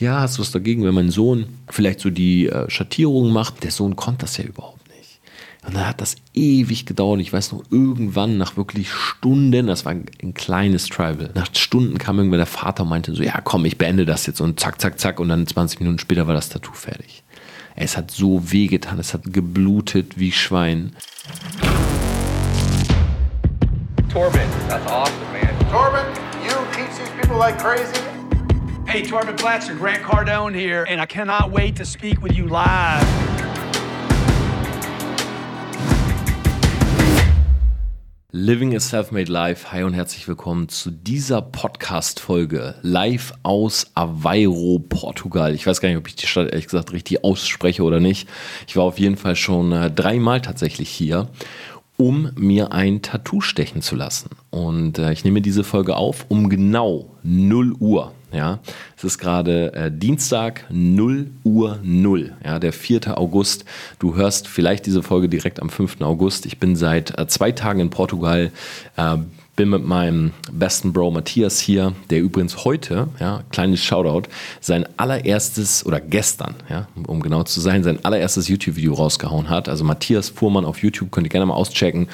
ja, hast du was dagegen, wenn mein Sohn vielleicht so die äh, Schattierungen macht? Der Sohn konnte das ja überhaupt nicht. Und dann hat das ewig gedauert. Ich weiß noch, irgendwann nach wirklich Stunden, das war ein, ein kleines Tribal, nach Stunden kam irgendwann der Vater und meinte so, ja komm, ich beende das jetzt und zack, zack, zack. Und dann 20 Minuten später war das Tattoo fertig. Es hat so wehgetan, es hat geblutet wie Schwein. Torben, that's awesome, man. Torben, you teach these people like crazy. Hey, Torben Blatcher, Grant Cardone here, and I cannot wait to speak with you live. Living a Self-Made Life. Hi und herzlich willkommen zu dieser Podcast-Folge live aus Aveiro, Portugal. Ich weiß gar nicht, ob ich die Stadt ehrlich gesagt richtig ausspreche oder nicht. Ich war auf jeden Fall schon äh, dreimal tatsächlich hier, um mir ein Tattoo stechen zu lassen. Und äh, ich nehme diese Folge auf um genau 0 Uhr. Ja, es ist gerade äh, Dienstag 0 Uhr 0, ja, der 4. August. Du hörst vielleicht diese Folge direkt am 5. August. Ich bin seit äh, zwei Tagen in Portugal, äh, bin mit meinem besten Bro Matthias hier, der übrigens heute, ja, kleines Shoutout, sein allererstes oder gestern, ja, um genau zu sein, sein allererstes YouTube-Video rausgehauen hat. Also Matthias Fuhrmann auf YouTube, könnt ihr gerne mal auschecken.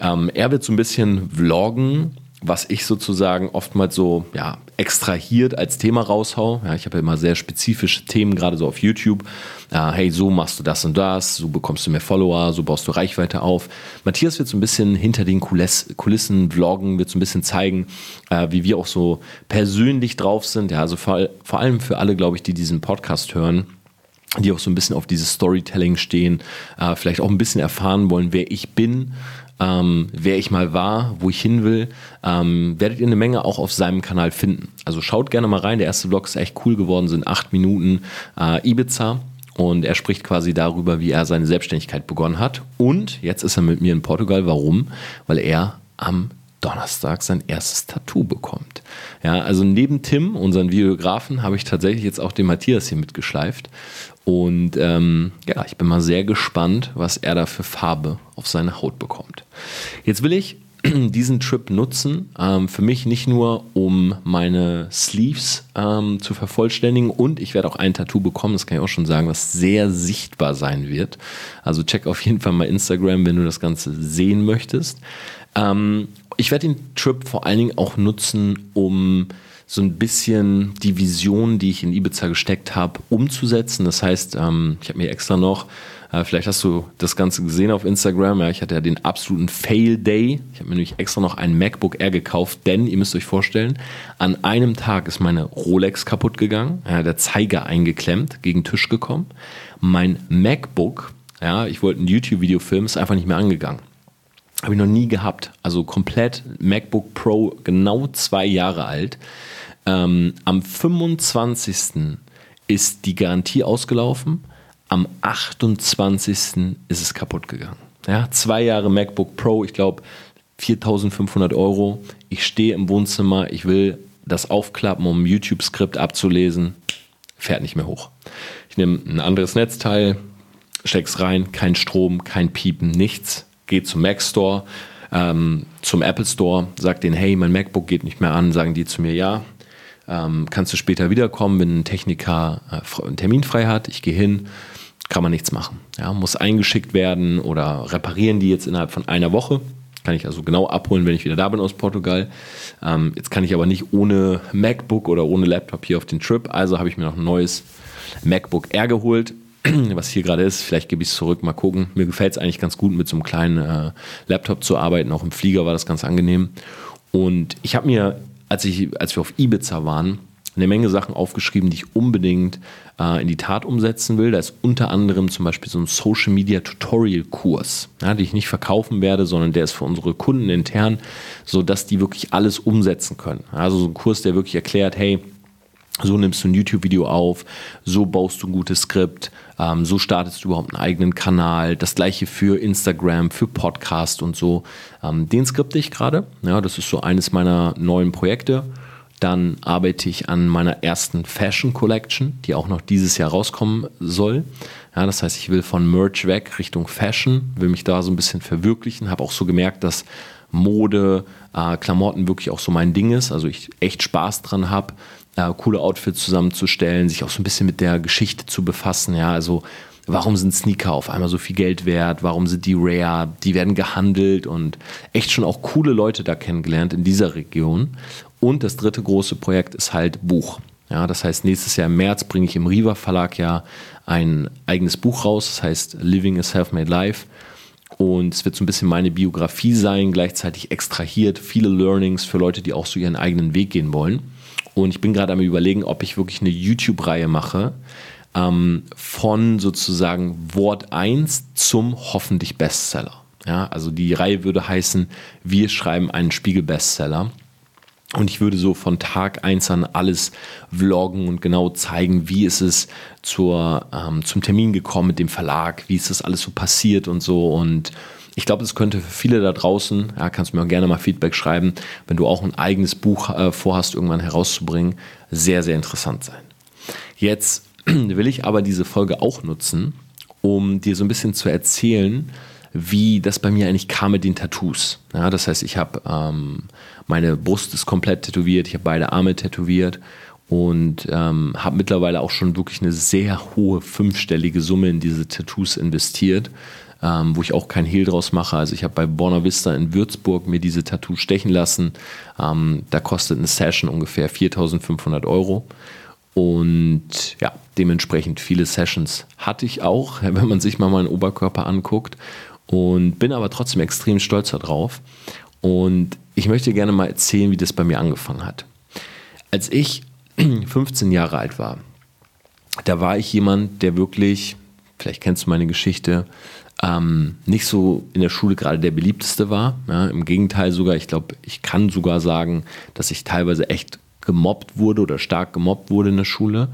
Ähm, er wird so ein bisschen vloggen was ich sozusagen oftmals so ja, extrahiert als Thema raushau. Ja, ich habe ja immer sehr spezifische Themen, gerade so auf YouTube. Äh, hey, so machst du das und das, so bekommst du mehr Follower, so baust du Reichweite auf. Matthias wird so ein bisschen hinter den Kuliss Kulissen vloggen, wird so ein bisschen zeigen, äh, wie wir auch so persönlich drauf sind. Ja, also vor, vor allem für alle, glaube ich, die diesen Podcast hören die auch so ein bisschen auf dieses Storytelling stehen, äh, vielleicht auch ein bisschen erfahren wollen, wer ich bin, ähm, wer ich mal war, wo ich hin will, ähm, werdet ihr eine Menge auch auf seinem Kanal finden. Also schaut gerne mal rein. Der erste Vlog ist echt cool geworden, sind acht Minuten äh, Ibiza. Und er spricht quasi darüber, wie er seine Selbstständigkeit begonnen hat. Und jetzt ist er mit mir in Portugal. Warum? Weil er am Donnerstag sein erstes Tattoo bekommt. Ja, also neben Tim, unseren Videografen, habe ich tatsächlich jetzt auch den Matthias hier mitgeschleift. Und ähm, ja, ich bin mal sehr gespannt, was er da für Farbe auf seine Haut bekommt. Jetzt will ich diesen Trip nutzen, ähm, für mich nicht nur, um meine Sleeves ähm, zu vervollständigen und ich werde auch ein Tattoo bekommen, das kann ich auch schon sagen, was sehr sichtbar sein wird. Also check auf jeden Fall mal Instagram, wenn du das Ganze sehen möchtest. Ähm, ich werde den Trip vor allen Dingen auch nutzen, um so ein bisschen die Vision, die ich in Ibiza gesteckt habe, umzusetzen. Das heißt, ähm, ich habe mir extra noch, äh, vielleicht hast du das Ganze gesehen auf Instagram, ja, ich hatte ja den absoluten Fail Day. Ich habe mir nämlich extra noch ein MacBook Air gekauft, denn ihr müsst euch vorstellen, an einem Tag ist meine Rolex kaputt gegangen, ja, der Zeiger eingeklemmt, gegen den Tisch gekommen. Mein MacBook, ja, ich wollte ein YouTube-Video filmen, ist einfach nicht mehr angegangen. Habe ich noch nie gehabt. Also komplett MacBook Pro, genau zwei Jahre alt. Ähm, am 25. ist die Garantie ausgelaufen. Am 28. ist es kaputt gegangen. Ja, zwei Jahre MacBook Pro, ich glaube 4500 Euro. Ich stehe im Wohnzimmer, ich will das aufklappen, um YouTube-Skript abzulesen. Fährt nicht mehr hoch. Ich nehme ein anderes Netzteil, steck's rein, kein Strom, kein Piepen, nichts geht zum Mac Store, ähm, zum Apple Store, sagt denen, hey, mein MacBook geht nicht mehr an, sagen die zu mir, ja, ähm, kannst du später wiederkommen, wenn ein Techniker äh, einen Termin frei hat, ich gehe hin, kann man nichts machen. Ja, muss eingeschickt werden oder reparieren die jetzt innerhalb von einer Woche. Kann ich also genau abholen, wenn ich wieder da bin aus Portugal. Ähm, jetzt kann ich aber nicht ohne MacBook oder ohne Laptop hier auf den Trip. Also habe ich mir noch ein neues MacBook Air geholt was hier gerade ist. Vielleicht gebe ich es zurück, mal gucken. Mir gefällt es eigentlich ganz gut, mit so einem kleinen äh, Laptop zu arbeiten. Auch im Flieger war das ganz angenehm. Und ich habe mir, als, ich, als wir auf Ibiza waren, eine Menge Sachen aufgeschrieben, die ich unbedingt äh, in die Tat umsetzen will. Da ist unter anderem zum Beispiel so ein Social Media Tutorial Kurs, ja, den ich nicht verkaufen werde, sondern der ist für unsere Kunden intern, sodass die wirklich alles umsetzen können. Also so ein Kurs, der wirklich erklärt, hey, so nimmst du ein YouTube-Video auf, so baust du ein gutes Skript, ähm, so startest du überhaupt einen eigenen Kanal. Das gleiche für Instagram, für Podcast und so. Ähm, den skripte ich gerade. Ja, das ist so eines meiner neuen Projekte. Dann arbeite ich an meiner ersten Fashion Collection, die auch noch dieses Jahr rauskommen soll. Ja, das heißt, ich will von Merch weg Richtung Fashion, will mich da so ein bisschen verwirklichen. Habe auch so gemerkt, dass Mode, äh, Klamotten wirklich auch so mein Ding ist. Also ich echt Spaß dran habe, äh, coole Outfits zusammenzustellen, sich auch so ein bisschen mit der Geschichte zu befassen. Ja, also warum sind Sneaker auf einmal so viel Geld wert? Warum sind die rare? Die werden gehandelt und echt schon auch coole Leute da kennengelernt in dieser Region. Und das dritte große Projekt ist halt Buch. Ja, das heißt, nächstes Jahr im März bringe ich im Riva Verlag ja ein eigenes Buch raus, das heißt Living a Self-Made Life. Und es wird so ein bisschen meine Biografie sein, gleichzeitig extrahiert, viele Learnings für Leute, die auch so ihren eigenen Weg gehen wollen. Und ich bin gerade am Überlegen, ob ich wirklich eine YouTube-Reihe mache, ähm, von sozusagen Wort 1 zum hoffentlich Bestseller. Ja, also die Reihe würde heißen, wir schreiben einen Spiegel-Bestseller. Und ich würde so von Tag 1 an alles vloggen und genau zeigen, wie ist es zur, ähm, zum Termin gekommen mit dem Verlag, wie ist das alles so passiert und so. Und ich glaube, das könnte für viele da draußen, ja, kannst mir auch gerne mal Feedback schreiben, wenn du auch ein eigenes Buch äh, vorhast, irgendwann herauszubringen, sehr, sehr interessant sein. Jetzt will ich aber diese Folge auch nutzen, um dir so ein bisschen zu erzählen, wie das bei mir eigentlich kam mit den Tattoos. Ja, das heißt, ich habe ähm, meine Brust ist komplett tätowiert, ich habe beide Arme tätowiert und ähm, habe mittlerweile auch schon wirklich eine sehr hohe fünfstellige Summe in diese Tattoos investiert, ähm, wo ich auch kein Hehl draus mache. Also ich habe bei Borna Vista in Würzburg mir diese Tattoos stechen lassen. Ähm, da kostet eine Session ungefähr 4.500 Euro. Und ja, dementsprechend viele Sessions hatte ich auch, wenn man sich mal meinen Oberkörper anguckt. Und bin aber trotzdem extrem stolz darauf. Und ich möchte gerne mal erzählen, wie das bei mir angefangen hat. Als ich 15 Jahre alt war, da war ich jemand, der wirklich, vielleicht kennst du meine Geschichte, ähm, nicht so in der Schule gerade der beliebteste war. Ja, Im Gegenteil sogar, ich glaube, ich kann sogar sagen, dass ich teilweise echt gemobbt wurde oder stark gemobbt wurde in der Schule.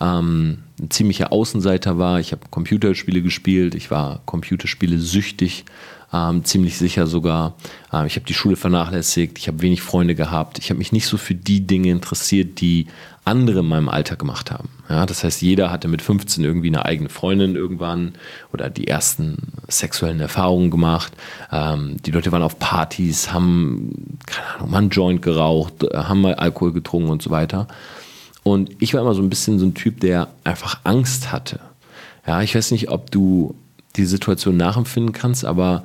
Ähm, ein ziemlicher Außenseiter war. Ich habe Computerspiele gespielt, ich war Computerspiele süchtig, ähm, ziemlich sicher sogar. Ähm, ich habe die Schule vernachlässigt, ich habe wenig Freunde gehabt. Ich habe mich nicht so für die Dinge interessiert, die andere in meinem Alter gemacht haben. Ja, das heißt, jeder hatte mit 15 irgendwie eine eigene Freundin irgendwann oder die ersten sexuellen Erfahrungen gemacht. Ähm, die Leute waren auf Partys, haben, keine Ahnung, mal einen Joint geraucht, haben mal Alkohol getrunken und so weiter. Und ich war immer so ein bisschen so ein Typ, der einfach Angst hatte. Ja, ich weiß nicht, ob du die Situation nachempfinden kannst, aber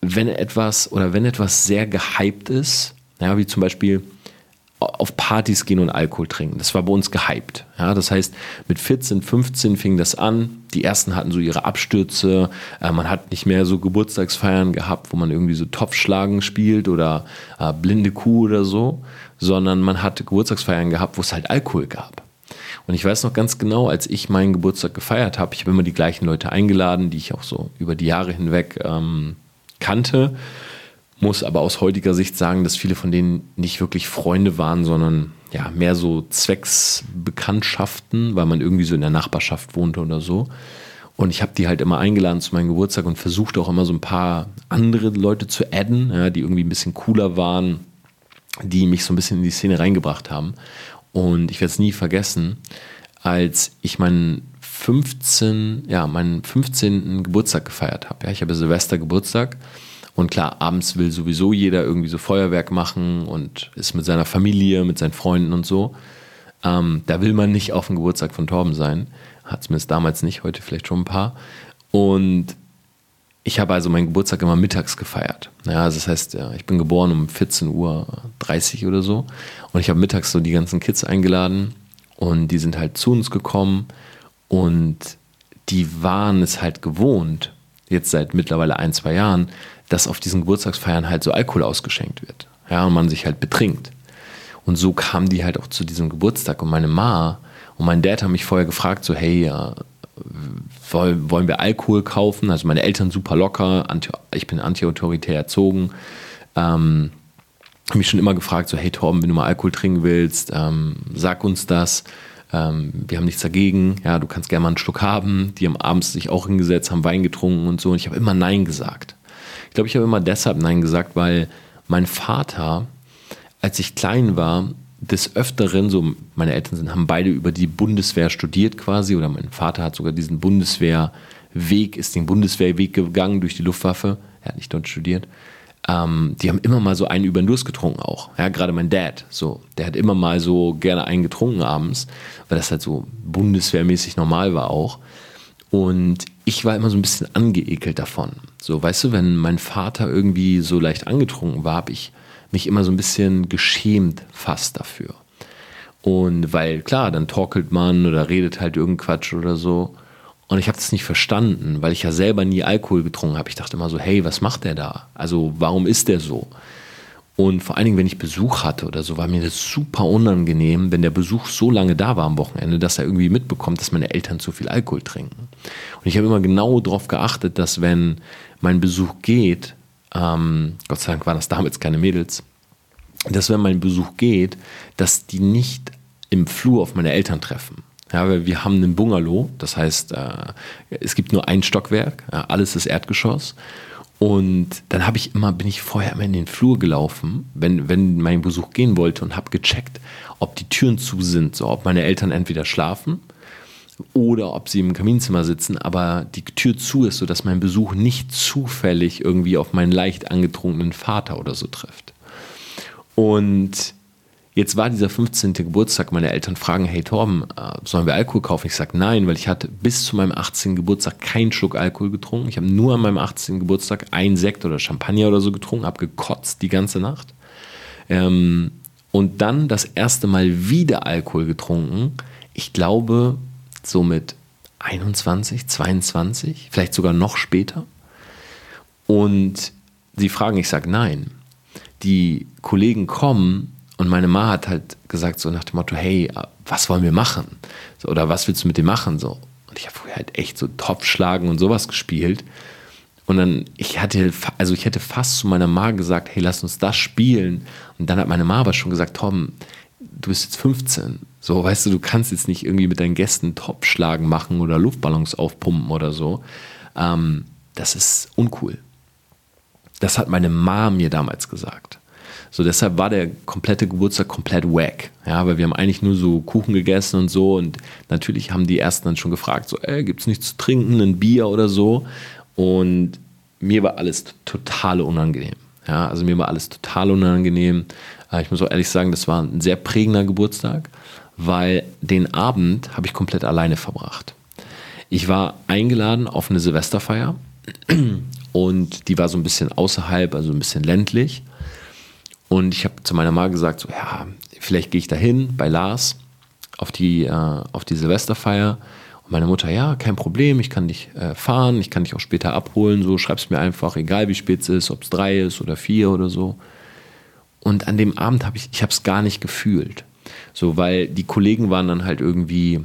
wenn etwas oder wenn etwas sehr gehypt ist, ja, wie zum Beispiel auf Partys gehen und Alkohol trinken. Das war bei uns gehypt. Ja, das heißt, mit 14, 15 fing das an. Die ersten hatten so ihre Abstürze. Äh, man hat nicht mehr so Geburtstagsfeiern gehabt, wo man irgendwie so Topfschlagen spielt oder äh, blinde Kuh oder so, sondern man hatte Geburtstagsfeiern gehabt, wo es halt Alkohol gab. Und ich weiß noch ganz genau, als ich meinen Geburtstag gefeiert habe, ich habe immer die gleichen Leute eingeladen, die ich auch so über die Jahre hinweg ähm, kannte. Muss aber aus heutiger Sicht sagen, dass viele von denen nicht wirklich Freunde waren, sondern ja, mehr so Zwecksbekanntschaften, weil man irgendwie so in der Nachbarschaft wohnte oder so. Und ich habe die halt immer eingeladen zu meinem Geburtstag und versucht auch immer so ein paar andere Leute zu adden, ja, die irgendwie ein bisschen cooler waren, die mich so ein bisschen in die Szene reingebracht haben. Und ich werde es nie vergessen, als ich meinen 15, ja, meinen 15. Geburtstag gefeiert habe. Ja, ich habe Silvester Geburtstag. Und klar, abends will sowieso jeder irgendwie so Feuerwerk machen und ist mit seiner Familie, mit seinen Freunden und so. Ähm, da will man nicht auf dem Geburtstag von Torben sein. Hat zumindest damals nicht, heute vielleicht schon ein paar. Und ich habe also meinen Geburtstag immer mittags gefeiert. Ja, also das heißt, ich bin geboren um 14.30 Uhr oder so. Und ich habe mittags so die ganzen Kids eingeladen und die sind halt zu uns gekommen und die waren es halt gewohnt, jetzt seit mittlerweile ein, zwei Jahren, dass auf diesen Geburtstagsfeiern halt so Alkohol ausgeschenkt wird. Ja, und man sich halt betrinkt. Und so kamen die halt auch zu diesem Geburtstag. Und meine Ma und mein Dad haben mich vorher gefragt, so, hey, ja, wollen wir Alkohol kaufen? Also meine Eltern super locker, ich bin antiautoritär erzogen. Ähm, habe mich schon immer gefragt, so hey Torben, wenn du mal Alkohol trinken willst, ähm, sag uns das. Ähm, wir haben nichts dagegen. Ja, du kannst gerne mal einen Schluck haben. Die haben abends sich auch hingesetzt, haben Wein getrunken und so. Und ich habe immer Nein gesagt. Ich glaube, ich habe immer deshalb Nein gesagt, weil mein Vater, als ich klein war, des Öfteren, so meine Eltern sind, haben beide über die Bundeswehr studiert quasi, oder mein Vater hat sogar diesen Bundeswehrweg, ist den Bundeswehrweg gegangen durch die Luftwaffe. Er hat nicht dort studiert. ähm, die haben immer mal so einen über den Durst getrunken auch. Ja, gerade mein Dad, so, der hat immer mal so gerne einen getrunken abends, weil das halt so bundeswehrmäßig normal war auch. Und ich war immer so ein bisschen angeekelt davon. So, weißt du, wenn mein Vater irgendwie so leicht angetrunken war, habe ich mich immer so ein bisschen geschämt fast dafür. Und weil, klar, dann torkelt man oder redet halt irgendein Quatsch oder so. Und ich habe das nicht verstanden, weil ich ja selber nie Alkohol getrunken habe. Ich dachte immer so, hey, was macht der da? Also warum ist der so? Und vor allen Dingen, wenn ich Besuch hatte oder so, war mir das super unangenehm, wenn der Besuch so lange da war am Wochenende, dass er irgendwie mitbekommt, dass meine Eltern zu viel Alkohol trinken. Und ich habe immer genau darauf geachtet, dass wenn mein Besuch geht, ähm, Gott sei Dank waren das damals keine Mädels, dass wenn mein Besuch geht, dass die nicht im Flur auf meine Eltern treffen. Ja, weil wir haben einen Bungalow, das heißt, äh, es gibt nur ein Stockwerk, ja, alles ist Erdgeschoss. Und dann habe ich immer, bin ich vorher immer in den Flur gelaufen, wenn, wenn mein Besuch gehen wollte und habe gecheckt, ob die Türen zu sind, so ob meine Eltern entweder schlafen oder ob sie im Kaminzimmer sitzen, aber die Tür zu ist, sodass mein Besuch nicht zufällig irgendwie auf meinen leicht angetrunkenen Vater oder so trifft. Und Jetzt war dieser 15. Geburtstag, meine Eltern fragen, hey Torben, äh, sollen wir Alkohol kaufen? Ich sage nein, weil ich hatte bis zu meinem 18. Geburtstag keinen Schluck Alkohol getrunken. Ich habe nur an meinem 18. Geburtstag einen Sekt oder Champagner oder so getrunken, habe gekotzt die ganze Nacht. Ähm, und dann das erste Mal wieder Alkohol getrunken. Ich glaube, so mit 21, 22, vielleicht sogar noch später. Und sie fragen, ich sage nein. Die Kollegen kommen und meine Ma hat halt gesagt, so nach dem Motto, hey, was wollen wir machen? So, oder was willst du mit dem machen? So. Und ich habe früher halt echt so Topfschlagen und sowas gespielt. Und dann, ich hatte, also ich hätte fast zu meiner Ma gesagt, hey, lass uns das spielen. Und dann hat meine Ma aber schon gesagt, Tom, du bist jetzt 15. So, weißt du, du kannst jetzt nicht irgendwie mit deinen Gästen Topfschlagen machen oder Luftballons aufpumpen oder so. Ähm, das ist uncool. Das hat meine Ma mir damals gesagt. So, deshalb war der komplette Geburtstag komplett wack. Ja, weil wir haben eigentlich nur so Kuchen gegessen und so. Und natürlich haben die ersten dann schon gefragt, so, ey, gibt's nichts zu trinken, ein Bier oder so? Und mir war alles total unangenehm. Ja, also mir war alles total unangenehm. Äh, ich muss auch ehrlich sagen, das war ein sehr prägender Geburtstag, weil den Abend habe ich komplett alleine verbracht. Ich war eingeladen auf eine Silvesterfeier und die war so ein bisschen außerhalb, also ein bisschen ländlich. Und ich habe zu meiner Mama gesagt, so, ja, vielleicht gehe ich dahin bei Lars auf die, äh, auf die Silvesterfeier. Und meine Mutter, ja, kein Problem, ich kann dich äh, fahren, ich kann dich auch später abholen, so schreib's mir einfach, egal wie spät es ist, ob es drei ist oder vier oder so. Und an dem Abend habe ich, ich habe es gar nicht gefühlt. So, weil die Kollegen waren dann halt irgendwie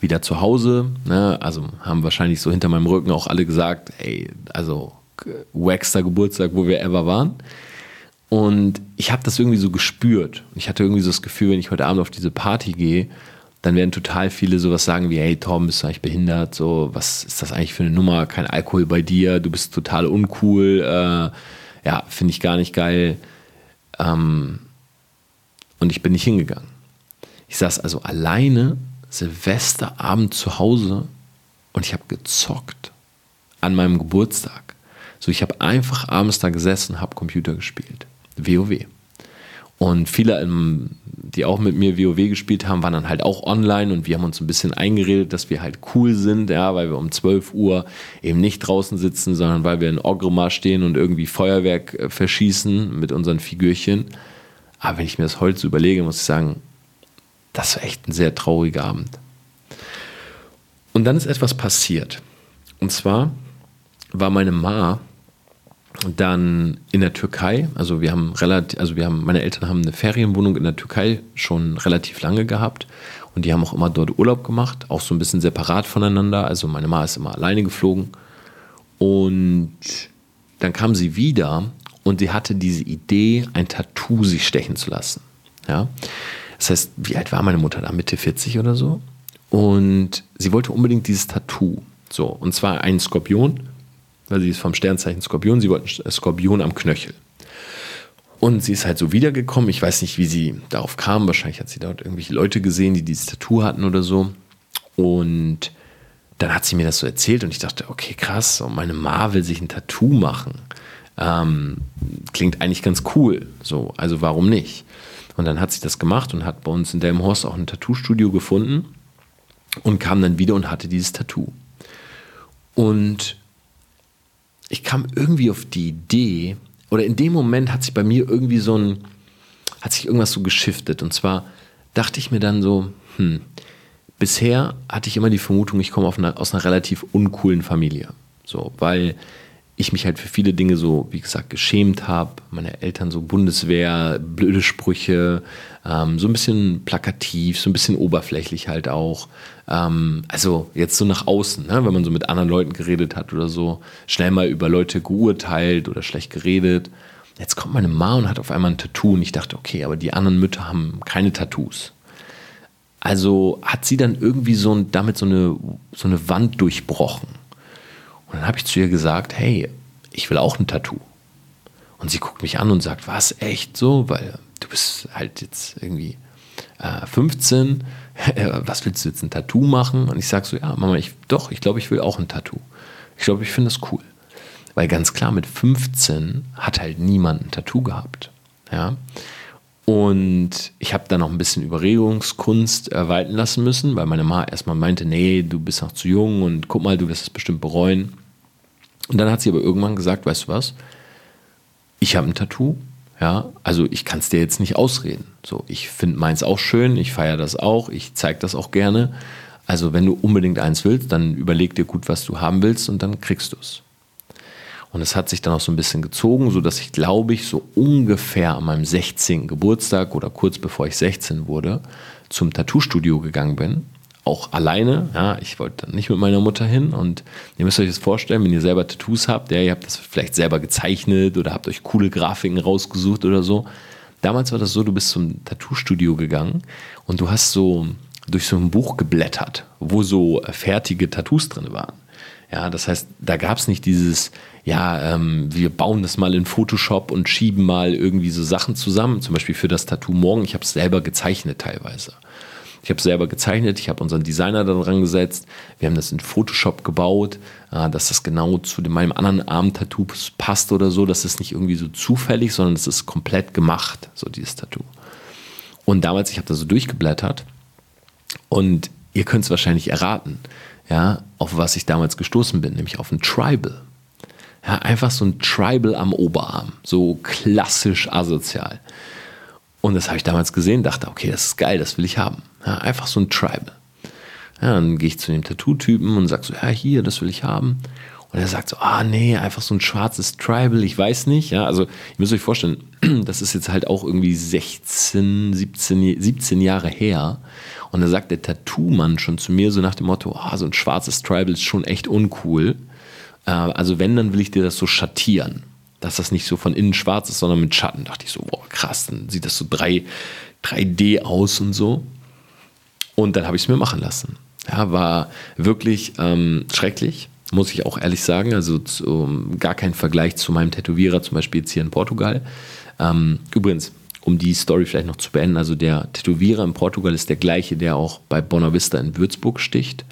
wieder zu Hause, ne? also haben wahrscheinlich so hinter meinem Rücken auch alle gesagt, ey, also wackster Geburtstag, wo wir ever waren. Und ich habe das irgendwie so gespürt. Ich hatte irgendwie so das Gefühl, wenn ich heute Abend auf diese Party gehe, dann werden total viele sowas sagen wie, hey Tom, bist du eigentlich behindert? So, was ist das eigentlich für eine Nummer? Kein Alkohol bei dir, du bist total uncool. Äh, ja, finde ich gar nicht geil. Ähm, und ich bin nicht hingegangen. Ich saß also alleine Silvesterabend zu Hause und ich habe gezockt an meinem Geburtstag. So, ich habe einfach abends da gesessen und habe Computer gespielt. WoW. Und viele, die auch mit mir WoW gespielt haben, waren dann halt auch online und wir haben uns ein bisschen eingeredet, dass wir halt cool sind, ja, weil wir um 12 Uhr eben nicht draußen sitzen, sondern weil wir in Ogrima stehen und irgendwie Feuerwerk äh, verschießen mit unseren Figürchen. Aber wenn ich mir das heute so überlege, muss ich sagen, das war echt ein sehr trauriger Abend. Und dann ist etwas passiert. Und zwar war meine Ma dann in der Türkei, also wir haben relativ, also wir haben, meine Eltern haben eine Ferienwohnung in der Türkei schon relativ lange gehabt und die haben auch immer dort Urlaub gemacht, auch so ein bisschen separat voneinander. Also meine Mama ist immer alleine geflogen und dann kam sie wieder und sie hatte diese Idee, ein Tattoo sich stechen zu lassen. Ja, das heißt, wie alt war meine Mutter da? Mitte 40 oder so? Und sie wollte unbedingt dieses Tattoo. So, und zwar ein Skorpion weil sie ist vom Sternzeichen Skorpion, sie wollten Skorpion am Knöchel. Und sie ist halt so wiedergekommen. Ich weiß nicht, wie sie darauf kam. Wahrscheinlich hat sie dort irgendwelche Leute gesehen, die dieses Tattoo hatten oder so. Und dann hat sie mir das so erzählt und ich dachte, okay, krass, meine Ma will sich ein Tattoo machen. Ähm, klingt eigentlich ganz cool. So, also warum nicht? Und dann hat sie das gemacht und hat bei uns in Delmenhorst auch ein Tattoo-Studio gefunden und kam dann wieder und hatte dieses Tattoo. Und ich kam irgendwie auf die Idee, oder in dem Moment hat sich bei mir irgendwie so ein, hat sich irgendwas so geschiftet. Und zwar dachte ich mir dann so, hm, bisher hatte ich immer die Vermutung, ich komme eine, aus einer relativ uncoolen Familie. So, weil ich mich halt für viele Dinge so, wie gesagt, geschämt habe. Meine Eltern so Bundeswehr, blöde Sprüche, ähm, so ein bisschen plakativ, so ein bisschen oberflächlich halt auch. Ähm, also jetzt so nach außen, ne? wenn man so mit anderen Leuten geredet hat oder so, schnell mal über Leute geurteilt oder schlecht geredet. Jetzt kommt meine Ma und hat auf einmal ein Tattoo und ich dachte, okay, aber die anderen Mütter haben keine Tattoos. Also hat sie dann irgendwie so damit so eine, so eine Wand durchbrochen. Und dann habe ich zu ihr gesagt, hey, ich will auch ein Tattoo. Und sie guckt mich an und sagt, was, echt so? Weil du bist halt jetzt irgendwie äh, 15, was willst du jetzt ein Tattoo machen? Und ich sage so, ja, Mama, ich, doch, ich glaube, ich will auch ein Tattoo. Ich glaube, ich finde das cool. Weil ganz klar, mit 15 hat halt niemand ein Tattoo gehabt. Ja. Und ich habe dann noch ein bisschen Überregungskunst erweitern lassen müssen, weil meine Ma erstmal meinte, nee, du bist noch zu jung und guck mal, du wirst es bestimmt bereuen. Und dann hat sie aber irgendwann gesagt, weißt du was, ich habe ein Tattoo, ja, also ich kann es dir jetzt nicht ausreden. So, ich finde meins auch schön, ich feiere das auch, ich zeige das auch gerne. Also wenn du unbedingt eins willst, dann überleg dir gut, was du haben willst und dann kriegst du es. Und es hat sich dann auch so ein bisschen gezogen, sodass ich, glaube ich, so ungefähr an meinem 16. Geburtstag oder kurz bevor ich 16 wurde, zum Tattoo-Studio gegangen bin. Auch alleine. Ja, ich wollte nicht mit meiner Mutter hin. Und ihr müsst euch das vorstellen, wenn ihr selber Tattoos habt, ja, ihr habt das vielleicht selber gezeichnet oder habt euch coole Grafiken rausgesucht oder so. Damals war das so, du bist zum Tattoo-Studio gegangen und du hast so durch so ein Buch geblättert, wo so fertige Tattoos drin waren. Ja, das heißt, da gab es nicht dieses, ja, ähm, wir bauen das mal in Photoshop und schieben mal irgendwie so Sachen zusammen. Zum Beispiel für das Tattoo morgen. Ich habe es selber gezeichnet teilweise. Ich habe selber gezeichnet, ich habe unseren Designer dann rangesetzt. Wir haben das in Photoshop gebaut, äh, dass das genau zu meinem anderen Arm-Tattoo passt oder so. Das ist nicht irgendwie so zufällig, sondern es ist komplett gemacht, so dieses Tattoo. Und damals, ich habe da so durchgeblättert und ihr könnt es wahrscheinlich erraten ja, auf was ich damals gestoßen bin, nämlich auf ein Tribal. Ja, einfach so ein Tribal am Oberarm, so klassisch asozial. Und das habe ich damals gesehen, dachte, okay, das ist geil, das will ich haben. Ja, einfach so ein Tribal. Ja, dann gehe ich zu dem Tattoo-Typen und sage so, ja, hier, das will ich haben. Und er sagt so, ah nee, einfach so ein schwarzes Tribal, ich weiß nicht. Ja, also ihr müsst euch vorstellen, das ist jetzt halt auch irgendwie 16, 17, 17 Jahre her. Und da sagt der Tattoo-Mann schon zu mir so nach dem Motto, ah, so ein schwarzes Tribal ist schon echt uncool. Äh, also wenn, dann will ich dir das so schattieren. Dass das nicht so von innen schwarz ist, sondern mit Schatten. Da dachte ich so, boah, krass, dann sieht das so 3, 3D aus und so. Und dann habe ich es mir machen lassen. Ja, war wirklich ähm, schrecklich muss ich auch ehrlich sagen. Also zu, gar kein Vergleich zu meinem Tätowierer, zum Beispiel jetzt hier in Portugal. Ähm, übrigens, um die Story vielleicht noch zu beenden, also der Tätowierer in Portugal ist der gleiche, der auch bei Bonavista in Würzburg sticht.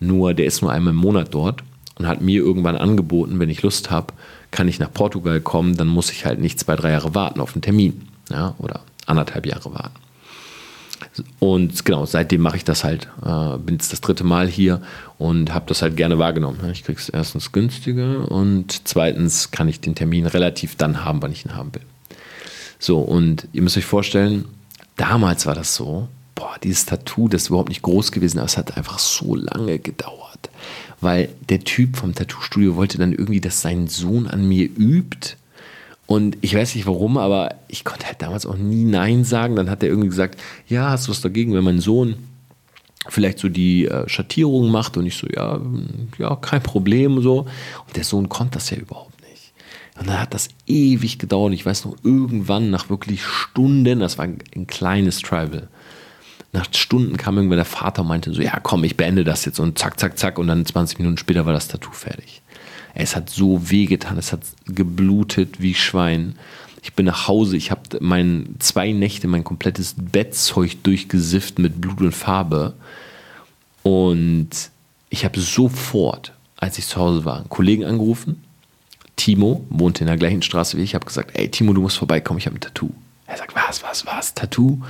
Nur der ist nur einmal im Monat dort und hat mir irgendwann angeboten, wenn ich Lust habe, kann ich nach Portugal kommen, dann muss ich halt nicht zwei, drei Jahre warten auf einen Termin. Ja, oder anderthalb Jahre warten. Und genau, seitdem mache ich das halt. Äh, bin jetzt das dritte Mal hier und habe das halt gerne wahrgenommen. Ich kriege es erstens günstiger und zweitens kann ich den Termin relativ dann haben, wann ich ihn haben will. So, und ihr müsst euch vorstellen, damals war das so, boah, dieses Tattoo, das ist überhaupt nicht groß gewesen, aber es hat einfach so lange gedauert. Weil der Typ vom Tattoo-Studio wollte dann irgendwie, dass sein Sohn an mir übt und ich weiß nicht warum, aber ich konnte halt damals auch nie Nein sagen. Dann hat er irgendwie gesagt, ja, hast du was dagegen, wenn mein Sohn vielleicht so die äh, Schattierung macht und ich so, ja, ja, kein Problem so. Und der Sohn konnte das ja überhaupt nicht. Und dann hat das ewig gedauert. Ich weiß noch, irgendwann nach wirklich Stunden, das war ein, ein kleines Tribal, nach Stunden kam irgendwann der Vater und meinte so, ja komm, ich beende das jetzt und zack, zack, zack und dann 20 Minuten später war das Tattoo fertig. Es hat so wehgetan, es hat geblutet wie Schwein. Ich bin nach Hause, ich habe mein, zwei Nächte mein komplettes Bettzeug durchgesifft mit Blut und Farbe. Und ich habe sofort, als ich zu Hause war, einen Kollegen angerufen, Timo wohnt in der gleichen Straße wie ich. Ich habe gesagt, ey Timo, du musst vorbeikommen, ich habe ein Tattoo. Er sagt, was, was, was, Tattoo?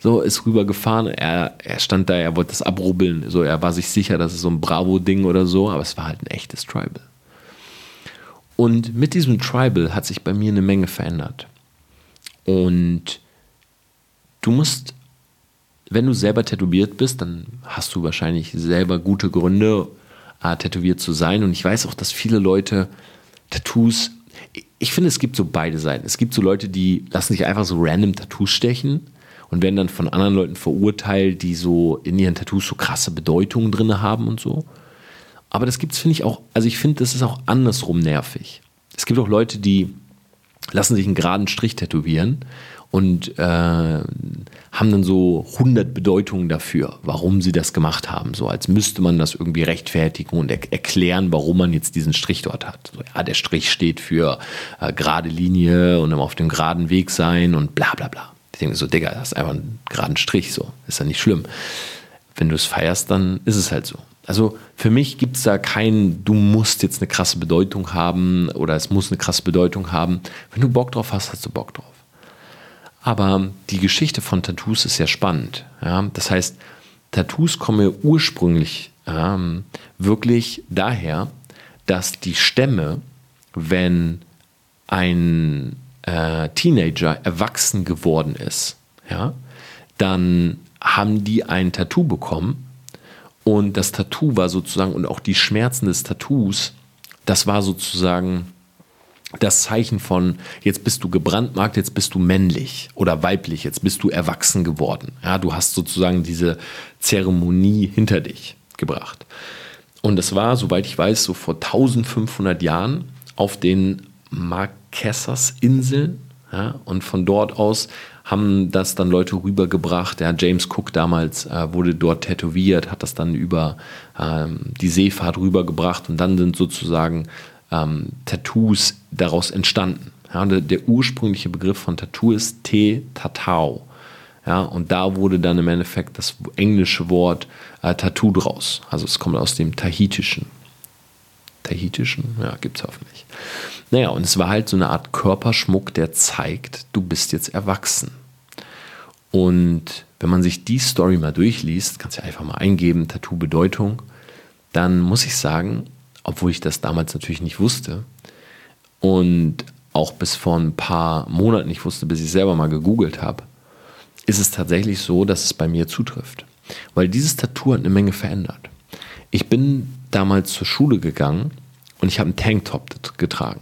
So, ist rübergefahren. Er, er stand da, er wollte das abrubbeln. So, er war sich sicher, das ist so ein Bravo-Ding oder so, aber es war halt ein echtes Tribal. Und mit diesem Tribal hat sich bei mir eine Menge verändert. Und du musst, wenn du selber tätowiert bist, dann hast du wahrscheinlich selber gute Gründe, äh, tätowiert zu sein. Und ich weiß auch, dass viele Leute Tattoos ich finde, es gibt so beide Seiten. Es gibt so Leute, die lassen sich einfach so random Tattoos stechen und werden dann von anderen Leuten verurteilt, die so in ihren Tattoos so krasse Bedeutungen drin haben und so. Aber das gibt es, finde ich, auch, also ich finde, das ist auch andersrum nervig. Es gibt auch Leute, die lassen sich einen geraden Strich tätowieren und äh, haben dann so 100 Bedeutungen dafür, warum sie das gemacht haben. So als müsste man das irgendwie rechtfertigen und er erklären, warum man jetzt diesen Strich dort hat. So, ja, der Strich steht für äh, gerade Linie und auf dem geraden Weg sein und bla bla bla. Ich denke so, Digga, das ist einfach ein geraden Strich, so. Ist ja nicht schlimm. Wenn du es feierst, dann ist es halt so. Also für mich gibt es da kein, du musst jetzt eine krasse Bedeutung haben oder es muss eine krasse Bedeutung haben. Wenn du Bock drauf hast, hast du Bock drauf. Aber die Geschichte von Tattoos ist sehr spannend. Ja? Das heißt, Tattoos kommen ursprünglich ähm, wirklich daher, dass die Stämme, wenn ein äh, Teenager erwachsen geworden ist, ja, dann haben die ein Tattoo bekommen und das Tattoo war sozusagen und auch die Schmerzen des Tattoos, das war sozusagen das Zeichen von, jetzt bist du gebrandmarkt, jetzt bist du männlich oder weiblich, jetzt bist du erwachsen geworden. Ja, du hast sozusagen diese Zeremonie hinter dich gebracht. Und es war, soweit ich weiß, so vor 1500 Jahren auf den Marquesas-Inseln. Ja, und von dort aus haben das dann Leute rübergebracht. Ja, James Cook damals äh, wurde dort tätowiert, hat das dann über ähm, die Seefahrt rübergebracht und dann sind sozusagen ähm, Tattoos daraus entstanden. Ja, der, der, ursprüngliche Begriff von Tattoo ist Te-Tatau. Ja, und da wurde dann im Endeffekt das englische Wort äh, Tattoo draus. Also es kommt aus dem Tahitischen. Tahitischen? Ja, gibt es hoffentlich. Naja, und es war halt so eine Art Körperschmuck, der zeigt, du bist jetzt erwachsen. Und wenn man sich die Story mal durchliest, kannst du ja einfach mal eingeben, Tattoo-Bedeutung, dann muss ich sagen, obwohl ich das damals natürlich nicht wusste und auch bis vor ein paar Monaten nicht wusste, bis ich selber mal gegoogelt habe, ist es tatsächlich so, dass es bei mir zutrifft. Weil dieses Tattoo hat eine Menge verändert. Ich bin damals zur Schule gegangen und ich habe einen Tanktop getragen.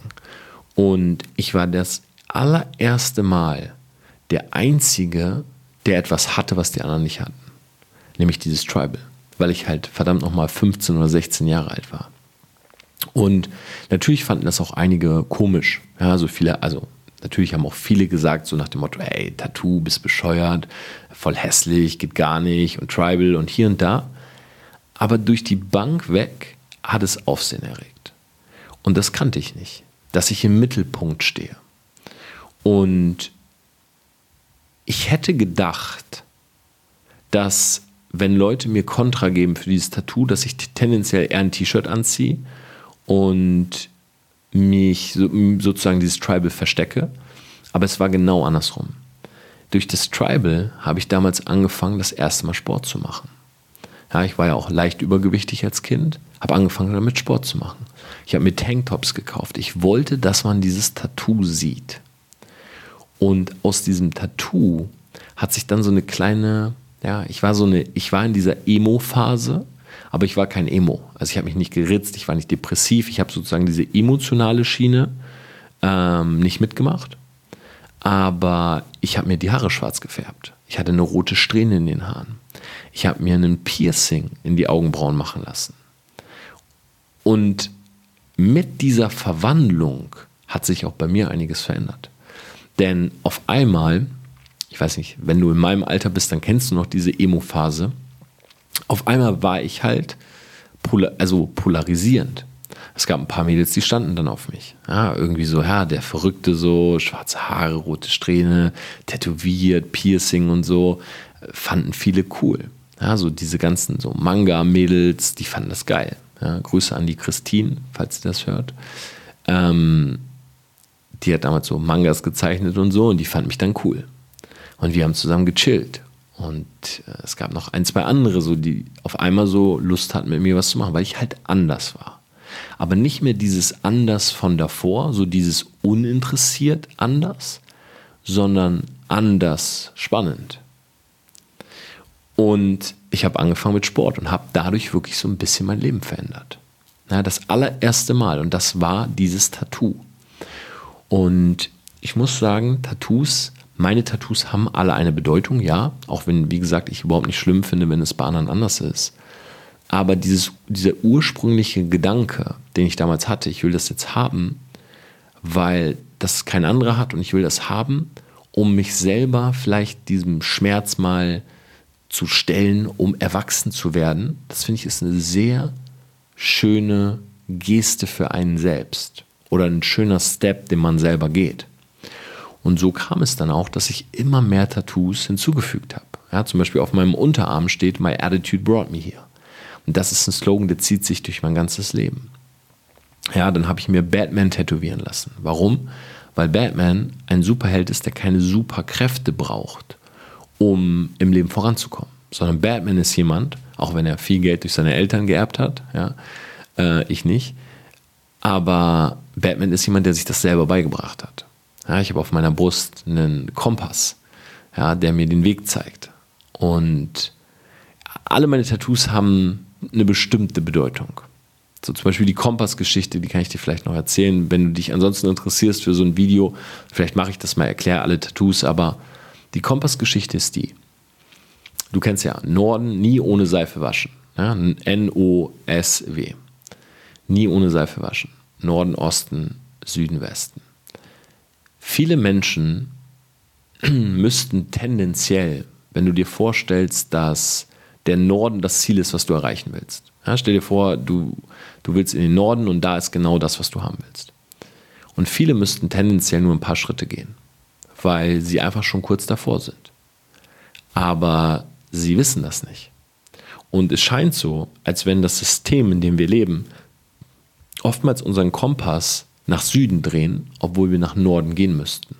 Und ich war das allererste Mal der Einzige, der etwas hatte, was die anderen nicht hatten. Nämlich dieses Tribal. Weil ich halt verdammt nochmal 15 oder 16 Jahre alt war. Und natürlich fanden das auch einige komisch. Ja, so viele, also natürlich haben auch viele gesagt, so nach dem Motto, ey, Tattoo, bist bescheuert, voll hässlich, geht gar nicht und Tribal und hier und da. Aber durch die Bank weg hat es Aufsehen erregt. Und das kannte ich nicht, dass ich im Mittelpunkt stehe. Und ich hätte gedacht, dass wenn Leute mir Kontra geben für dieses Tattoo, dass ich tendenziell eher ein T-Shirt anziehe und mich so, sozusagen dieses Tribal verstecke. Aber es war genau andersrum. Durch das Tribal habe ich damals angefangen, das erste Mal Sport zu machen. Ja, ich war ja auch leicht übergewichtig als Kind, habe angefangen damit Sport zu machen. Ich habe mir Tanktops gekauft. Ich wollte, dass man dieses Tattoo sieht. Und aus diesem Tattoo hat sich dann so eine kleine, ja, ich war so eine, ich war in dieser Emo-Phase, aber ich war kein Emo. Also ich habe mich nicht geritzt, ich war nicht depressiv, ich habe sozusagen diese emotionale Schiene ähm, nicht mitgemacht. Aber ich habe mir die Haare schwarz gefärbt. Ich hatte eine rote Strähne in den Haaren. Ich habe mir einen Piercing in die Augenbrauen machen lassen. Und mit dieser Verwandlung hat sich auch bei mir einiges verändert. Denn auf einmal, ich weiß nicht, wenn du in meinem Alter bist, dann kennst du noch diese Emo-Phase auf einmal war ich halt polar, also polarisierend. Es gab ein paar Mädels, die standen dann auf mich. Ja, irgendwie so, ja, der Verrückte so, schwarze Haare, rote Strähne, tätowiert, Piercing und so, fanden viele cool. Ja, so diese ganzen so Manga-Mädels, die fanden das geil. Ja, Grüße an die Christine, falls sie das hört. ähm, die hat damals so Mangas gezeichnet und so und die fand mich dann cool. Und wir haben zusammen gechillt. Und äh, es gab noch ein, zwei andere, so, die auf einmal so Lust hatten, mit mir was zu machen, weil ich halt anders war. Aber nicht mehr dieses anders von davor, so dieses uninteressiert anders, sondern anders spannend. Und ich habe angefangen mit Sport und habe dadurch wirklich so ein bisschen mein Leben verändert. Ja, das allererste Mal und das war dieses Tattoo. Und ich muss sagen, Tattoos, meine Tattoos haben alle eine Bedeutung, ja, auch wenn, wie gesagt, ich überhaupt nicht schlimm finde, wenn es bei anderen anders ist. Aber dieses, dieser ursprüngliche Gedanke, den ich damals hatte, ich will das jetzt haben, weil das kein anderer hat und ich will das haben, um mich selber vielleicht diesem Schmerz mal zu stellen, um erwachsen zu werden, das finde ich ist eine sehr schöne Geste für einen selbst oder ein schöner Step, den man selber geht. Und so kam es dann auch, dass ich immer mehr Tattoos hinzugefügt habe. Ja, zum Beispiel auf meinem Unterarm steht My Attitude Brought Me Here. Und das ist ein Slogan, der zieht sich durch mein ganzes Leben. Ja, dann habe ich mir Batman tätowieren lassen. Warum? Weil Batman ein Superheld ist, der keine Superkräfte braucht, um im Leben voranzukommen. Sondern Batman ist jemand, auch wenn er viel Geld durch seine Eltern geerbt hat, ja, äh, ich nicht, aber Batman ist jemand, der sich das selber beigebracht hat. Ja, ich habe auf meiner Brust einen Kompass, ja, der mir den Weg zeigt. Und alle meine Tattoos haben eine bestimmte Bedeutung. So zum Beispiel die Kompassgeschichte, die kann ich dir vielleicht noch erzählen, wenn du dich ansonsten interessierst für so ein Video. Vielleicht mache ich das mal, erkläre alle Tattoos, aber die Kompassgeschichte ist die. Du kennst ja Norden nie ohne Seife waschen. Ja, N-O-S-W. Nie ohne Seife waschen. Norden, Osten, Süden, Westen. Viele Menschen müssten tendenziell, wenn du dir vorstellst, dass der Norden das Ziel ist, was du erreichen willst. Ja, stell dir vor, du, du willst in den Norden und da ist genau das, was du haben willst. Und viele müssten tendenziell nur ein paar Schritte gehen, weil sie einfach schon kurz davor sind. Aber sie wissen das nicht. Und es scheint so, als wenn das System, in dem wir leben, oftmals unseren Kompass nach Süden drehen, obwohl wir nach Norden gehen müssten.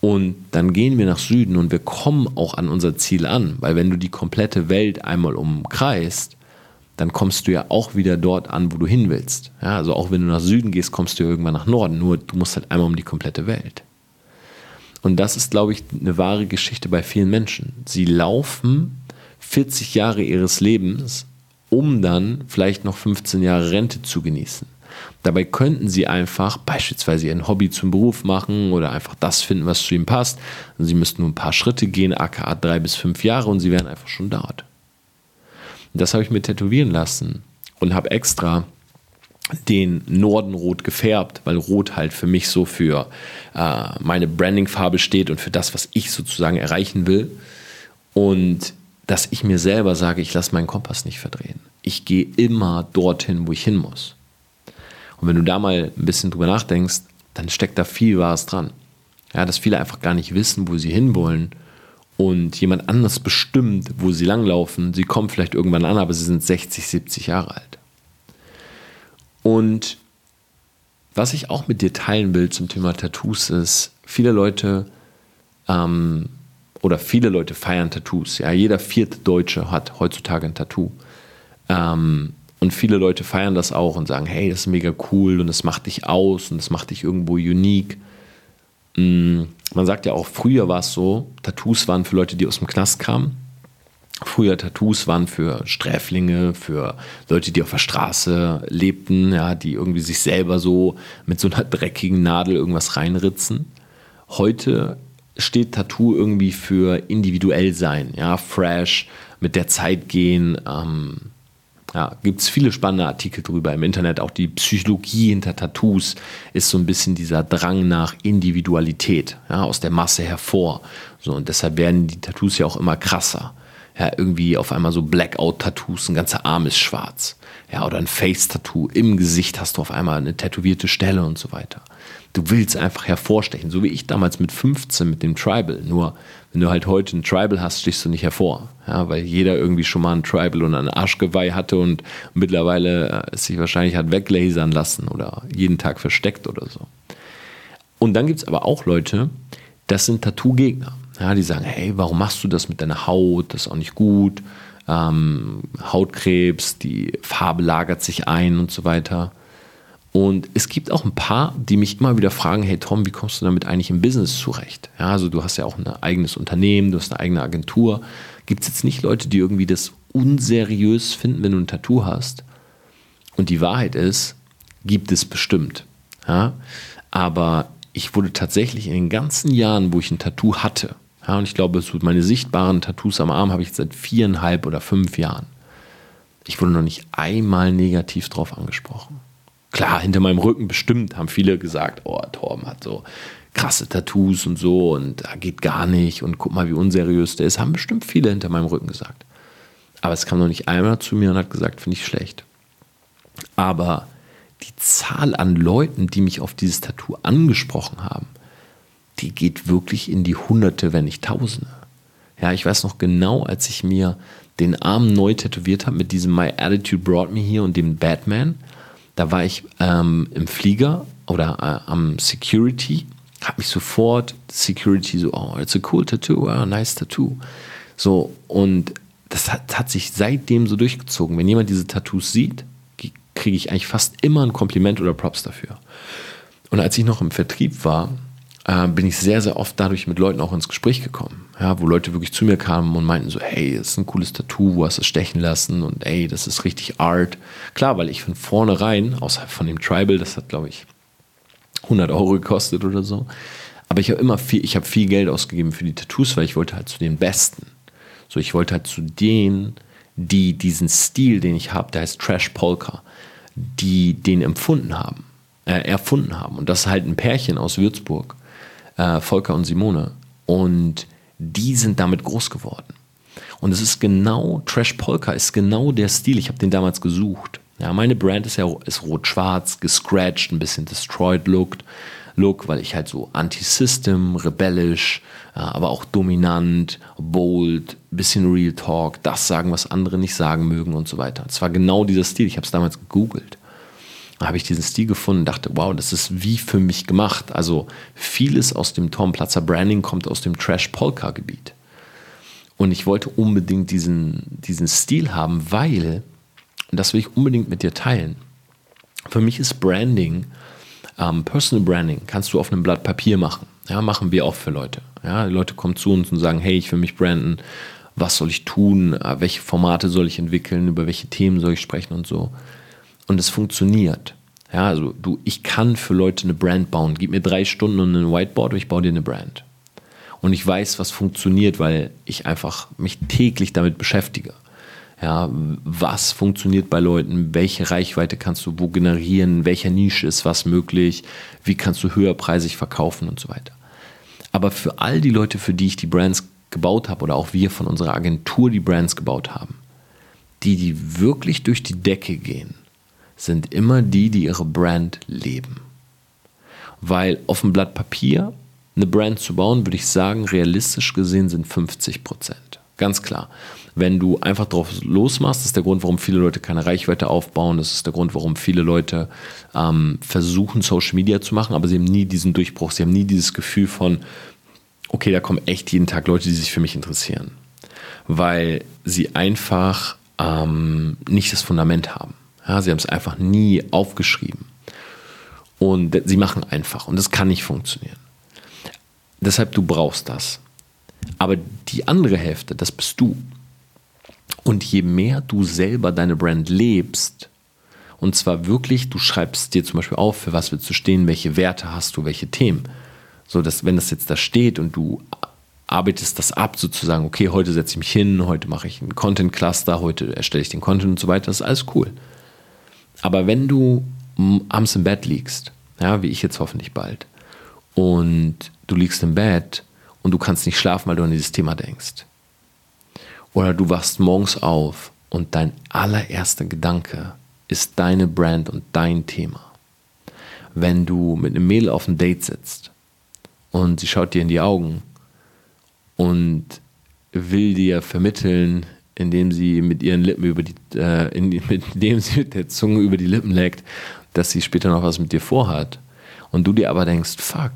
Und dann gehen wir nach Süden und wir kommen auch an unser Ziel an, weil wenn du die komplette Welt einmal umkreist, dann kommst du ja auch wieder dort an, wo du hin willst. Ja, also auch wenn du nach Süden gehst, kommst du irgendwann nach Norden, nur du musst halt einmal um die komplette Welt. Und das ist, glaube ich, eine wahre Geschichte bei vielen Menschen. Sie laufen 40 Jahre ihres Lebens, um dann vielleicht noch 15 Jahre Rente zu genießen. Dabei könnten sie einfach beispielsweise ihren Hobby zum Beruf machen oder einfach das finden, was zu ihnen passt. Und sie müssten nur ein paar Schritte gehen, aka drei bis fünf Jahre und sie wären einfach schon dort. Und das habe ich mir tätowieren lassen und habe extra den Norden rot gefärbt, weil rot halt für mich so für äh, meine Brandingfarbe steht und für das, was ich sozusagen erreichen will. Und dass ich mir selber sage, ich lasse meinen Kompass nicht verdrehen. Ich gehe immer dorthin, wo ich hin muss. Und wenn du da mal ein bisschen drüber nachdenkst, dann steckt da viel Wahres dran. Ja, dass viele einfach gar nicht wissen, wo sie hinwollen und jemand anders bestimmt, wo sie langlaufen. Sie kommen vielleicht irgendwann an, aber sie sind 60, 70 Jahre alt. Und was ich auch mit dir teilen will zum Thema Tattoos ist, viele Leute ähm, oder viele Leute feiern Tattoos. Ja, jeder vierte Deutsche hat heutzutage ein Tattoo. Ähm, und viele Leute feiern das auch und sagen, hey, das ist mega cool und das macht dich aus und das macht dich irgendwo unique. Mm, man sagt ja auch, früher war es so, Tattoos waren für Leute, die aus dem Knast kamen. Früher Tattoos waren für Sträflinge, für Leute, die auf der Straße lebten, ja, die irgendwie sich selber so mit so einer dreckigen Nadel irgendwas reinritzen. Heute steht Tattoo irgendwie für individuell sein, ja, fresh, mit der Zeit gehen, ähm, ja, gibt es viele spannende Artikel drüber im Internet. Auch die Psychologie hinter Tattoos ist so ein bisschen dieser Drang nach Individualität, ja, aus der Masse hervor. So, und deshalb werden die Tattoos ja auch immer krasser. Ja, irgendwie auf einmal so Blackout-Tattoos, ein ganzer Arm ist schwarz. Ja, oder ein Face-Tattoo, im Gesicht hast du auf einmal eine tätowierte Stelle und so weiter. Du willst einfach hervorstechen, so wie ich damals mit 15 mit dem Tribal. Nur, wenn du halt heute ein Tribal hast, stichst du nicht hervor. Ja, weil jeder irgendwie schon mal ein Tribal und ein Arschgeweih hatte und mittlerweile es sich wahrscheinlich hat weglasern lassen oder jeden Tag versteckt oder so. Und dann gibt es aber auch Leute, das sind Tattoo-Gegner. Ja, die sagen, hey, warum machst du das mit deiner Haut? Das ist auch nicht gut. Ähm, Hautkrebs, die Farbe lagert sich ein und so weiter. Und es gibt auch ein paar, die mich immer wieder fragen, hey Tom, wie kommst du damit eigentlich im Business zurecht? Ja, also du hast ja auch ein eigenes Unternehmen, du hast eine eigene Agentur. Gibt es jetzt nicht Leute, die irgendwie das unseriös finden, wenn du ein Tattoo hast? Und die Wahrheit ist, gibt es bestimmt. Ja? Aber ich wurde tatsächlich in den ganzen Jahren, wo ich ein Tattoo hatte, ja, und ich glaube, meine sichtbaren Tattoos am Arm habe ich seit viereinhalb oder fünf Jahren. Ich wurde noch nicht einmal negativ drauf angesprochen. Klar, hinter meinem Rücken bestimmt haben viele gesagt, oh, Torben hat so krasse Tattoos und so und da geht gar nicht und guck mal, wie unseriös der ist. Haben bestimmt viele hinter meinem Rücken gesagt. Aber es kam noch nicht einmal zu mir und hat gesagt, finde ich schlecht. Aber die Zahl an Leuten, die mich auf dieses Tattoo angesprochen haben, die geht wirklich in die Hunderte, wenn nicht Tausende. Ja, ich weiß noch genau, als ich mir den Arm neu tätowiert habe mit diesem My Attitude Brought Me Here und dem Batman. Da war ich ähm, im Flieger oder äh, am Security, habe mich sofort Security so, oh, it's a cool Tattoo, oh, nice Tattoo. So, und das hat, hat sich seitdem so durchgezogen. Wenn jemand diese Tattoos sieht, kriege ich eigentlich fast immer ein Kompliment oder Props dafür. Und als ich noch im Vertrieb war, äh, bin ich sehr, sehr oft dadurch mit Leuten auch ins Gespräch gekommen. Ja, wo Leute wirklich zu mir kamen und meinten so, hey, das ist ein cooles Tattoo, wo hast du es stechen lassen und ey, das ist richtig Art. Klar, weil ich von vornherein, außerhalb von dem Tribal, das hat glaube ich 100 Euro gekostet oder so, aber ich habe immer viel, ich habe viel Geld ausgegeben für die Tattoos, weil ich wollte halt zu den Besten. So, ich wollte halt zu denen, die diesen Stil, den ich habe, der heißt Trash Polka, die den empfunden haben, äh, erfunden haben. Und das ist halt ein Pärchen aus Würzburg äh, Volker und Simone. Und die sind damit groß geworden. Und es ist genau, Trash Polka ist genau der Stil. Ich habe den damals gesucht. Ja, meine Brand ist ja ist rot-schwarz, gescratcht, ein bisschen destroyed looked, Look, weil ich halt so anti-system, rebellisch, äh, aber auch dominant, bold, bisschen Real Talk, das sagen, was andere nicht sagen mögen und so weiter. Es war genau dieser Stil. Ich habe es damals gegoogelt habe ich diesen Stil gefunden und dachte, wow, das ist wie für mich gemacht. Also vieles aus dem Tom Platzer Branding kommt aus dem Trash-Polka-Gebiet. Und ich wollte unbedingt diesen, diesen Stil haben, weil, und das will ich unbedingt mit dir teilen, für mich ist Branding, ähm, Personal Branding, kannst du auf einem Blatt Papier machen. Ja, machen wir auch für Leute. Ja, Leute kommen zu uns und sagen, hey, ich will mich branden, was soll ich tun, äh, welche Formate soll ich entwickeln, über welche Themen soll ich sprechen und so und es funktioniert. Ja, also du, ich kann für Leute eine Brand bauen. Gib mir drei Stunden und ein Whiteboard und ich baue dir eine Brand. Und ich weiß, was funktioniert, weil ich einfach mich täglich damit beschäftige. Ja, was funktioniert bei Leuten? Welche Reichweite kannst du wo generieren? In welcher Nische ist was möglich? Wie kannst du höherpreisig verkaufen und so weiter? Aber für all die Leute, für die ich die Brands gebaut habe oder auch wir von unserer Agentur die Brands gebaut haben, die, die wirklich durch die Decke gehen, sind immer die, die ihre Brand leben. Weil auf dem Blatt Papier eine Brand zu bauen, würde ich sagen, realistisch gesehen sind 50 Prozent. Ganz klar. Wenn du einfach drauf losmachst, ist der Grund, warum viele Leute keine Reichweite aufbauen. Das ist der Grund, warum viele Leute ähm, versuchen, Social Media zu machen, aber sie haben nie diesen Durchbruch. Sie haben nie dieses Gefühl von, okay, da kommen echt jeden Tag Leute, die sich für mich interessieren. Weil sie einfach ähm, nicht das Fundament haben. Ja, sie haben es einfach nie aufgeschrieben. Und sie machen einfach. Und das kann nicht funktionieren. Deshalb, du brauchst das. Aber die andere Hälfte, das bist du. Und je mehr du selber deine Brand lebst, und zwar wirklich, du schreibst dir zum Beispiel auf, für was willst du stehen, welche Werte hast du, welche Themen. So, dass wenn das jetzt da steht und du arbeitest das ab, sozusagen, okay, heute setze ich mich hin, heute mache ich einen Content-Cluster, heute erstelle ich den Content und so weiter, das ist alles cool. Aber wenn du abends im Bett liegst, ja, wie ich jetzt hoffentlich bald, und du liegst im Bett und du kannst nicht schlafen, weil du an dieses Thema denkst, Oder du wachst morgens auf und dein allererster Gedanke ist deine Brand und dein Thema. Wenn du mit einem Mädel auf einem Date sitzt und sie schaut dir in die Augen und will dir vermitteln, indem sie mit ihren Lippen über die, äh, indem sie mit der Zunge über die Lippen leckt, dass sie später noch was mit dir vorhat. Und du dir aber denkst, fuck,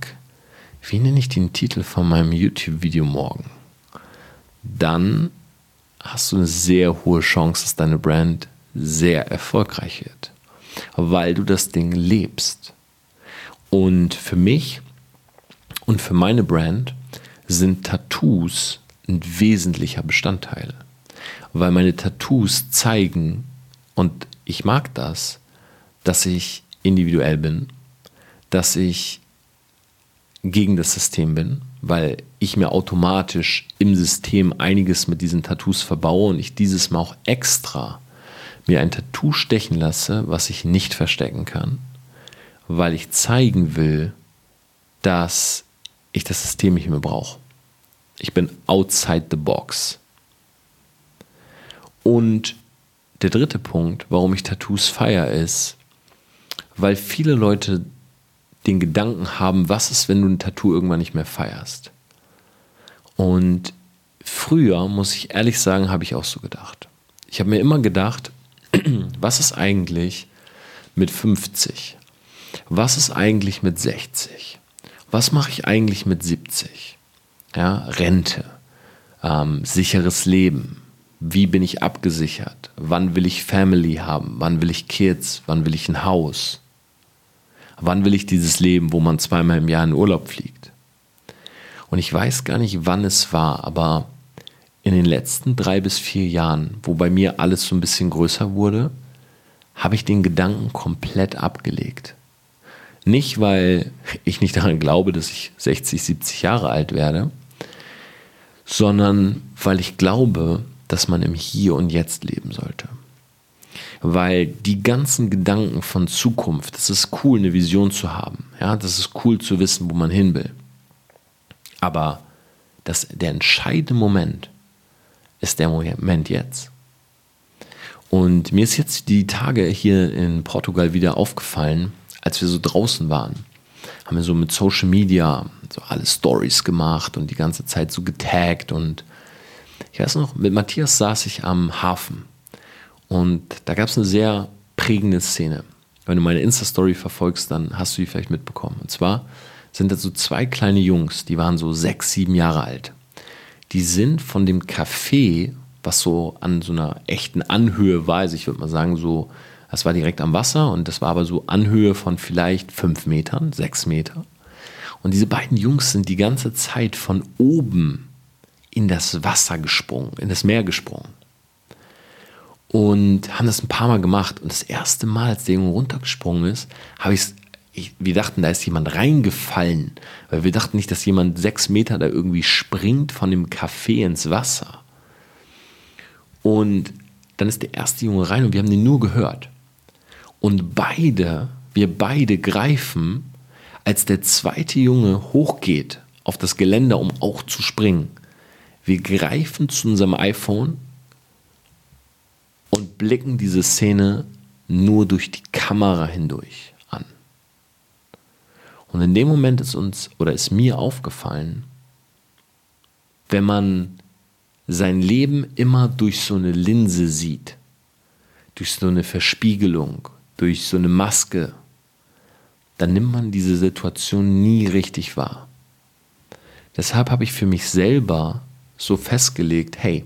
wie nenne ich den Titel von meinem YouTube-Video morgen? Dann hast du eine sehr hohe Chance, dass deine Brand sehr erfolgreich wird, weil du das Ding lebst. Und für mich und für meine Brand sind Tattoos ein wesentlicher Bestandteil, weil meine Tattoos zeigen, und ich mag das, dass ich individuell bin, dass ich gegen das System bin, weil ich mir automatisch im System einiges mit diesen Tattoos verbaue und ich dieses Mal auch extra mir ein Tattoo stechen lasse, was ich nicht verstecken kann, weil ich zeigen will, dass ich das System nicht mehr brauche. Ich bin outside the box. Und der dritte Punkt, warum ich Tattoos feiere, ist, weil viele Leute den Gedanken haben, was ist, wenn du ein Tattoo irgendwann nicht mehr feierst. Und früher, muss ich ehrlich sagen, habe ich auch so gedacht. Ich habe mir immer gedacht, was ist eigentlich mit 50? Was ist eigentlich mit 60? Was mache ich eigentlich mit 70? Ja, Rente, ähm, sicheres Leben. Wie bin ich abgesichert? Wann will ich Family haben? Wann will ich Kids? Wann will ich ein Haus? Wann will ich dieses Leben, wo man zweimal im Jahr in Urlaub fliegt? Und ich weiß gar nicht, wann es war, aber in den letzten drei bis vier Jahren, wo bei mir alles so ein bisschen größer wurde, habe ich den Gedanken komplett abgelegt. Nicht, weil ich nicht daran glaube, dass ich 60, 70 Jahre alt werde, sondern weil ich glaube, dass man im Hier und Jetzt leben sollte weil die ganzen Gedanken von Zukunft, das ist cool, eine Vision zu haben, ja, das ist cool zu wissen, wo man hin will. Aber das, der entscheidende Moment ist der Moment jetzt. Und mir ist jetzt die Tage hier in Portugal wieder aufgefallen, als wir so draußen waren, haben wir so mit Social Media so alle Stories gemacht und die ganze Zeit so getaggt und ich weiß noch, mit Matthias saß ich am Hafen und da gab es eine sehr prägende Szene. Wenn du meine Insta-Story verfolgst, dann hast du die vielleicht mitbekommen. Und zwar sind da so zwei kleine Jungs, die waren so sechs, sieben Jahre alt. Die sind von dem Café, was so an so einer echten Anhöhe war, also ich würde mal sagen, so, das war direkt am Wasser und das war aber so Anhöhe von vielleicht fünf Metern, sechs Meter. Und diese beiden Jungs sind die ganze Zeit von oben in das Wasser gesprungen, in das Meer gesprungen und haben das ein paar Mal gemacht. Und das erste Mal, als der Junge runtergesprungen ist, habe ich wir dachten, da ist jemand reingefallen, weil wir dachten nicht, dass jemand sechs Meter da irgendwie springt von dem Café ins Wasser. Und dann ist der erste Junge rein und wir haben den nur gehört. Und beide, wir beide greifen, als der zweite Junge hochgeht auf das Geländer, um auch zu springen. Wir greifen zu unserem iPhone und blicken diese Szene nur durch die Kamera hindurch an. Und in dem Moment ist uns oder ist mir aufgefallen, wenn man sein Leben immer durch so eine Linse sieht, durch so eine Verspiegelung, durch so eine Maske, dann nimmt man diese Situation nie richtig wahr. Deshalb habe ich für mich selber so festgelegt, hey,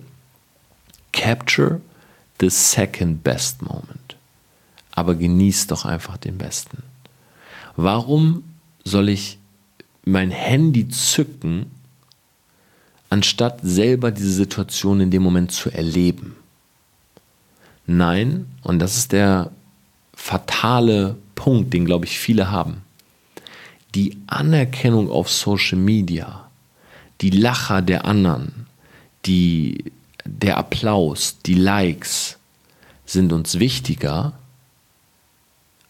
capture the second best moment. Aber genieß doch einfach den besten. Warum soll ich mein Handy zücken, anstatt selber diese Situation in dem Moment zu erleben? Nein, und das ist der fatale Punkt, den glaube ich viele haben. Die Anerkennung auf Social Media, die Lacher der anderen, die der Applaus, die Likes sind uns wichtiger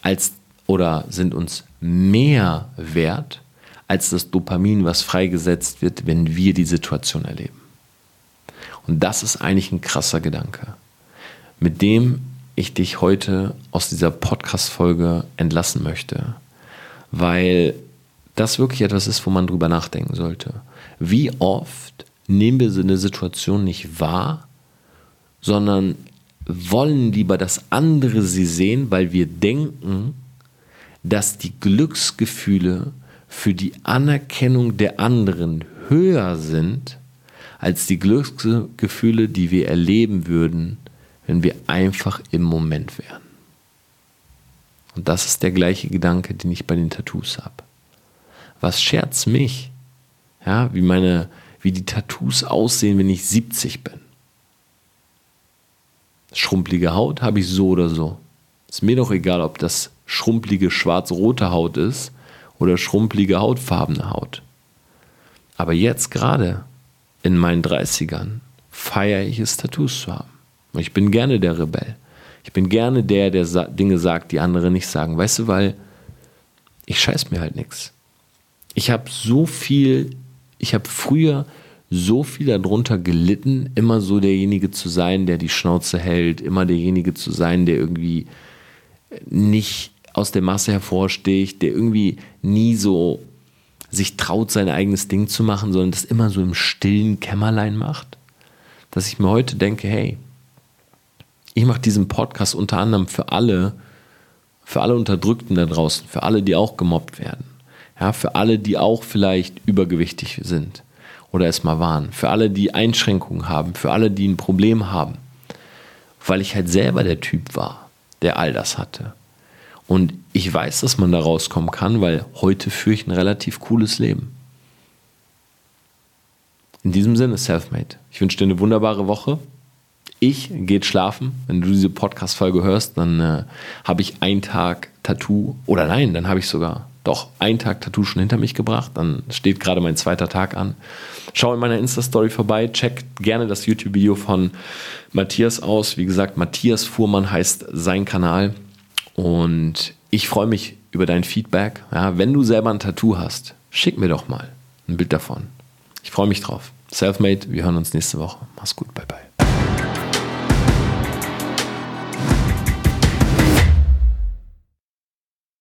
als oder sind uns mehr wert als das Dopamin, was freigesetzt wird, wenn wir die Situation erleben. Und das ist eigentlich ein krasser Gedanke, mit dem ich dich heute aus dieser Podcast-Folge entlassen möchte, weil das wirklich etwas ist, wo man drüber nachdenken sollte. Wie oft nehmen wir eine Situation nicht wahr, sondern wollen lieber, dass andere sie sehen, weil wir denken, dass die Glücksgefühle für die Anerkennung der anderen höher sind als die Glücksgefühle, die wir erleben würden, wenn wir einfach im Moment wären. Und das ist der gleiche Gedanke, den ich bei den Tattoos habe. Was scherzt mich, ja, wie meine, wie die Tattoos aussehen, wenn ich 70 bin? Schrumpelige Haut habe ich so oder so. Ist mir doch egal, ob das schrumpelige schwarz-rote Haut ist oder schrumpelige hautfarbene Haut. Aber jetzt gerade in meinen 30ern feiere ich es, Tattoos zu haben. Ich bin gerne der Rebell. Ich bin gerne der, der Dinge sagt, die andere nicht sagen. Weißt du, weil ich scheiß mir halt nichts. Ich habe so viel, ich habe früher so viel darunter gelitten, immer so derjenige zu sein, der die Schnauze hält, immer derjenige zu sein, der irgendwie nicht aus der Masse hervorsticht, der irgendwie nie so sich traut, sein eigenes Ding zu machen, sondern das immer so im stillen Kämmerlein macht, dass ich mir heute denke, hey, ich mache diesen Podcast unter anderem für alle, für alle Unterdrückten da draußen, für alle, die auch gemobbt werden, ja, für alle, die auch vielleicht übergewichtig sind oder es mal waren, für alle, die Einschränkungen haben, für alle, die ein Problem haben, weil ich halt selber der Typ war, der all das hatte. Und ich weiß, dass man da rauskommen kann, weil heute führe ich ein relativ cooles Leben. In diesem Sinne, Selfmade. Ich wünsche dir eine wunderbare Woche. Ich gehe schlafen. Wenn du diese Podcast-Folge hörst, dann äh, habe ich einen Tag Tattoo. Oder nein, dann habe ich sogar doch einen Tag Tattoo schon hinter mich gebracht. Dann steht gerade mein zweiter Tag an. Schau in meiner Insta-Story vorbei. Check gerne das YouTube-Video von Matthias aus. Wie gesagt, Matthias Fuhrmann heißt sein Kanal. Und ich freue mich über dein Feedback. Ja, wenn du selber ein Tattoo hast, schick mir doch mal ein Bild davon. Ich freue mich drauf. Selfmade, wir hören uns nächste Woche. Mach's gut, bye bye.